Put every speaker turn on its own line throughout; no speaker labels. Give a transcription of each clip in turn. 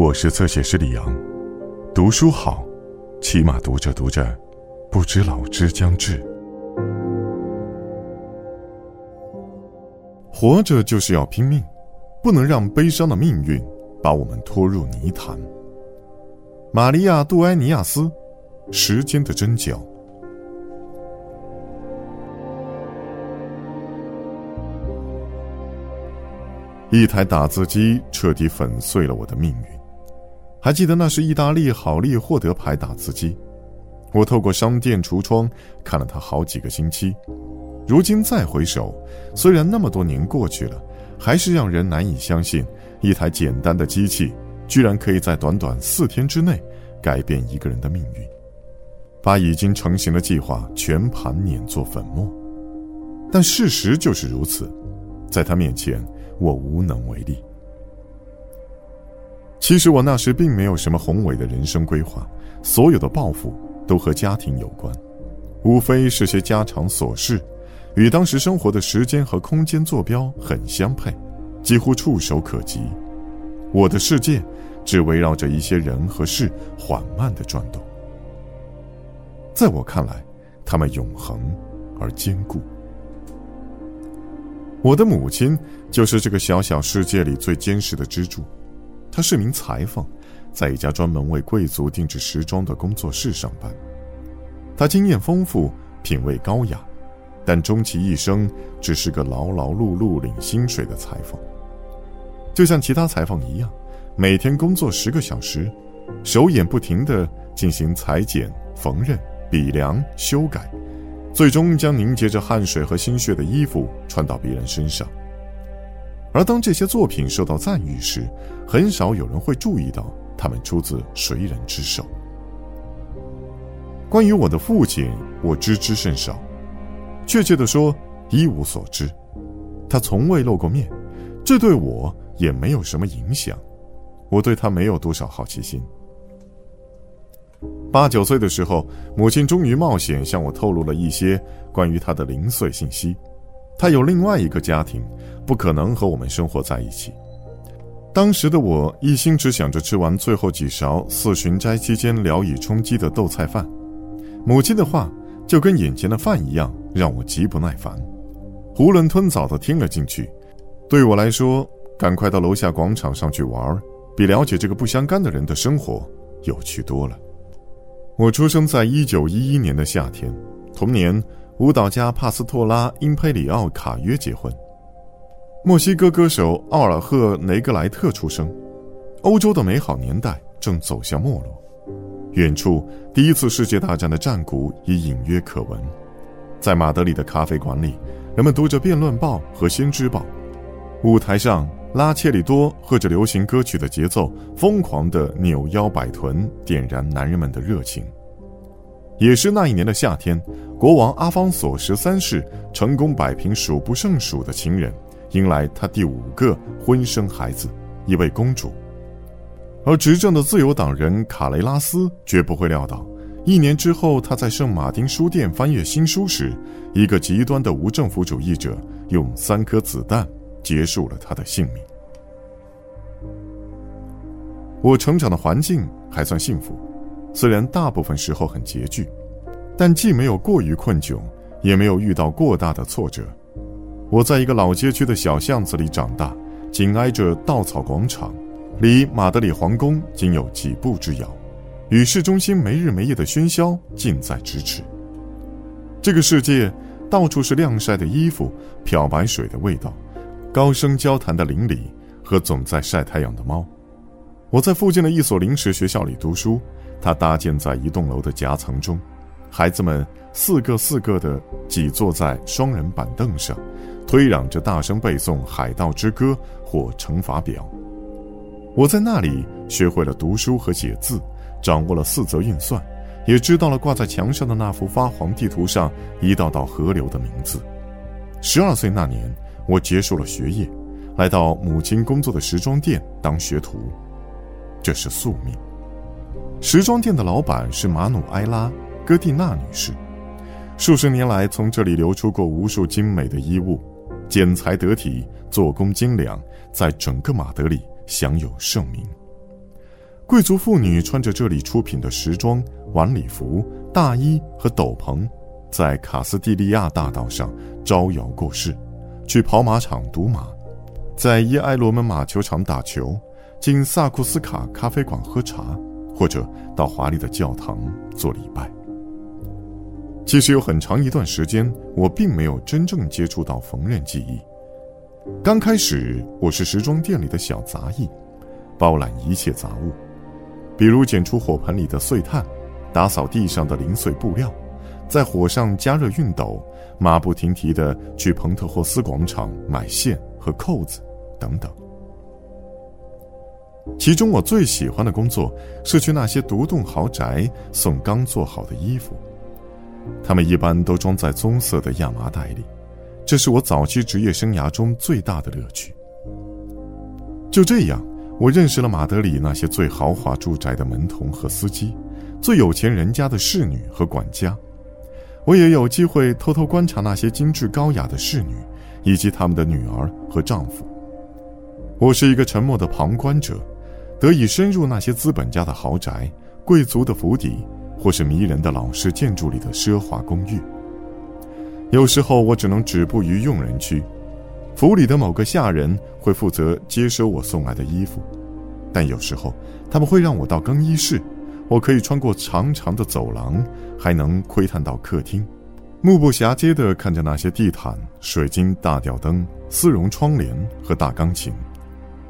我是侧写师李阳，读书好，起码读着读着，不知老之将至。活着就是要拼命，不能让悲伤的命运把我们拖入泥潭。玛利亚·杜埃尼亚斯，《时间的针脚》。一台打字机彻底粉碎了我的命运。还记得那是意大利好利霍德牌打字机，我透过商店橱窗看了它好几个星期。如今再回首，虽然那么多年过去了，还是让人难以相信，一台简单的机器居然可以在短短四天之内改变一个人的命运，把已经成型的计划全盘碾作粉末。但事实就是如此，在他面前，我无能为力。其实我那时并没有什么宏伟的人生规划，所有的抱负都和家庭有关，无非是些家常琐事，与当时生活的时间和空间坐标很相配，几乎触手可及。我的世界只围绕着一些人和事缓慢的转动，在我看来，他们永恒而坚固。我的母亲就是这个小小世界里最坚实的支柱。他是名裁缝，在一家专门为贵族定制时装的工作室上班。他经验丰富，品味高雅，但终其一生只是个劳劳碌碌领薪水的裁缝。就像其他裁缝一样，每天工作十个小时，手眼不停地进行裁剪、缝纫、比量、修改，最终将凝结着汗水和心血的衣服穿到别人身上。而当这些作品受到赞誉时，很少有人会注意到他们出自谁人之手。关于我的父亲，我知之甚少，确切的说，一无所知。他从未露过面，这对我也没有什么影响。我对他没有多少好奇心。八九岁的时候，母亲终于冒险向我透露了一些关于他的零碎信息。他有另外一个家庭，不可能和我们生活在一起。当时的我一心只想着吃完最后几勺四旬斋期间聊以充饥的豆菜饭，母亲的话就跟眼前的饭一样，让我极不耐烦，囫囵吞枣的听了进去。对我来说，赶快到楼下广场上去玩，比了解这个不相干的人的生活有趣多了。我出生在一九一一年的夏天，同年。舞蹈家帕斯托拉·因佩里奥·卡约结婚，墨西哥歌手奥尔赫·雷格莱特出生，欧洲的美好年代正走向没落，远处第一次世界大战的战鼓已隐约可闻，在马德里的咖啡馆里，人们读着辩论报和先知报，舞台上拉切里多和着流行歌曲的节奏，疯狂地扭腰摆臀，点燃男人们的热情。也是那一年的夏天，国王阿方索十三世成功摆平数不胜数的情人，迎来他第五个婚生孩子，一位公主。而执政的自由党人卡雷拉斯绝不会料到，一年之后，他在圣马丁书店翻阅新书时，一个极端的无政府主义者用三颗子弹结束了他的性命。我成长的环境还算幸福。虽然大部分时候很拮据，但既没有过于困窘，也没有遇到过大的挫折。我在一个老街区的小巷子里长大，紧挨着稻草广场，离马德里皇宫仅有几步之遥，与市中心没日没夜的喧嚣近在咫尺。这个世界到处是晾晒的衣服、漂白水的味道、高声交谈的邻里和总在晒太阳的猫。我在附近的一所临时学校里读书。它搭建在一栋楼的夹层中，孩子们四个四个的挤坐在双人板凳上，推嚷着大声背诵《海盗之歌》或乘法表。我在那里学会了读书和写字，掌握了四则运算，也知道了挂在墙上的那幅发黄地图上一道道河流的名字。十二岁那年，我结束了学业，来到母亲工作的时装店当学徒，这是宿命。时装店的老板是马努埃拉·戈蒂娜女士，数十年来从这里流出过无数精美的衣物，剪裁得体，做工精良，在整个马德里享有盛名。贵族妇女穿着这里出品的时装晚礼服、大衣和斗篷，在卡斯蒂利亚大道上招摇过市，去跑马场赌马，在伊埃罗门马球场打球，进萨库斯卡咖啡馆喝茶，或者到华丽的教堂做礼拜。其实有很长一段时间，我并没有真正接触到缝纫技艺。刚开始，我是时装店里的小杂役，包揽一切杂物，比如捡出火盆里的碎炭，打扫地上的零碎布料，在火上加热熨斗，马不停蹄地去彭特霍斯广场买线和扣子，等等。其中我最喜欢的工作是去那些独栋豪宅送刚做好的衣服。他们一般都装在棕色的亚麻袋里，这是我早期职业生涯中最大的乐趣。就这样，我认识了马德里那些最豪华住宅的门童和司机，最有钱人家的侍女和管家。我也有机会偷偷观察那些精致高雅的侍女，以及他们的女儿和丈夫。我是一个沉默的旁观者，得以深入那些资本家的豪宅、贵族的府邸。或是迷人的老式建筑里的奢华公寓。有时候我只能止步于用人区，府里的某个下人会负责接收我送来的衣服，但有时候他们会让我到更衣室，我可以穿过长长的走廊，还能窥探到客厅，目不暇接地看着那些地毯、水晶大吊灯、丝绒窗帘和大钢琴。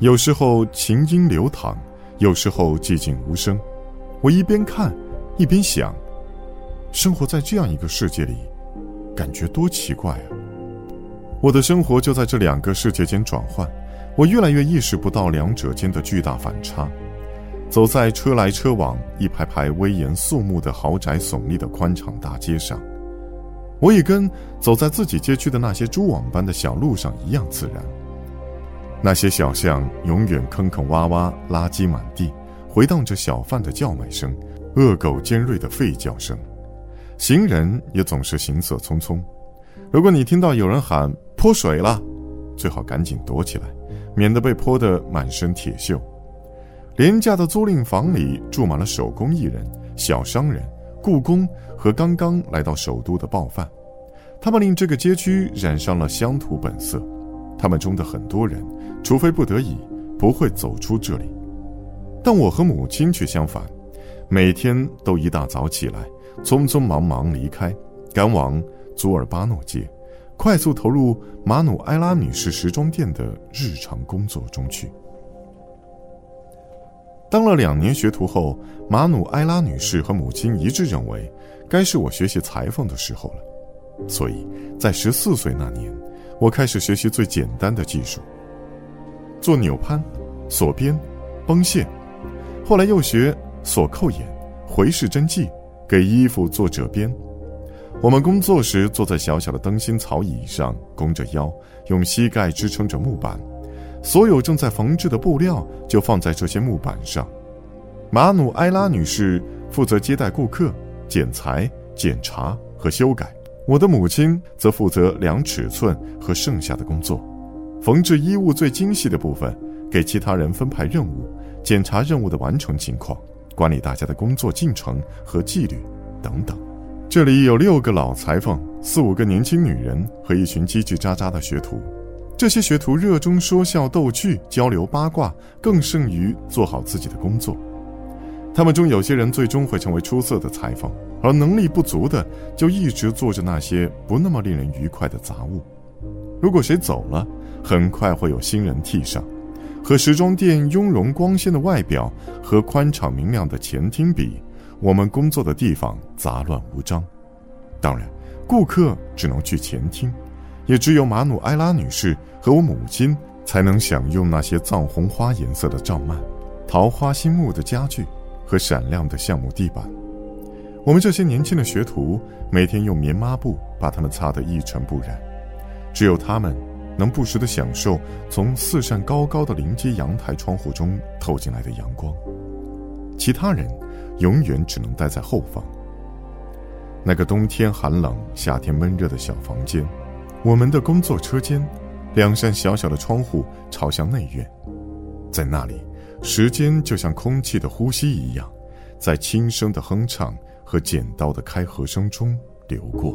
有时候琴音流淌，有时候寂静无声，我一边看。一边想，生活在这样一个世界里，感觉多奇怪啊！我的生活就在这两个世界间转换，我越来越意识不到两者间的巨大反差。走在车来车往、一排排威严肃穆的豪宅耸立的宽敞大街上，我也跟走在自己街区的那些蛛网般的小路上一样自然。那些小巷永远坑坑洼洼、垃圾满地，回荡着小贩的叫卖声。恶狗尖锐的吠叫声，行人也总是行色匆匆。如果你听到有人喊“泼水了”，最好赶紧躲起来，免得被泼得满身铁锈。廉价的租赁房里住满了手工艺人、小商人、故宫和刚刚来到首都的暴犯，他们令这个街区染上了乡土本色。他们中的很多人，除非不得已，不会走出这里。但我和母亲却相反。每天都一大早起来，匆匆忙忙离开，赶往祖尔巴诺街，快速投入马努埃拉女士时装店的日常工作中去。当了两年学徒后，马努埃拉女士和母亲一致认为，该是我学习裁缝的时候了。所以在十四岁那年，我开始学习最简单的技术：做纽攀、锁边、绷线。后来又学。锁扣眼、回式针剂，给衣服做褶边。我们工作时坐在小小的灯芯草椅上，弓着腰，用膝盖支撑着木板。所有正在缝制的布料就放在这些木板上。马努埃拉女士负责接待顾客、剪裁、检查和修改。我的母亲则负责量尺寸和剩下的工作，缝制衣物最精细的部分，给其他人分派任务，检查任务的完成情况。管理大家的工作进程和纪律，等等。这里有六个老裁缝，四五个年轻女人和一群叽叽喳喳的学徒。这些学徒热衷说笑逗趣、交流八卦，更胜于做好自己的工作。他们中有些人最终会成为出色的裁缝，而能力不足的就一直做着那些不那么令人愉快的杂物。如果谁走了，很快会有新人替上。和时装店雍容光鲜的外表和宽敞明亮的前厅比，我们工作的地方杂乱无章。当然，顾客只能去前厅，也只有马努埃拉女士和我母亲才能享用那些藏红花颜色的帐幔、桃花心木的家具和闪亮的橡木地板。我们这些年轻的学徒每天用棉抹布把它们擦得一尘不染，只有他们。能不时地享受从四扇高高的临街阳台窗户中透进来的阳光，其他人永远只能待在后方。那个冬天寒冷、夏天闷热的小房间，我们的工作车间，两扇小小的窗户朝向内院，在那里，时间就像空气的呼吸一样，在轻声的哼唱和剪刀的开合声中流过。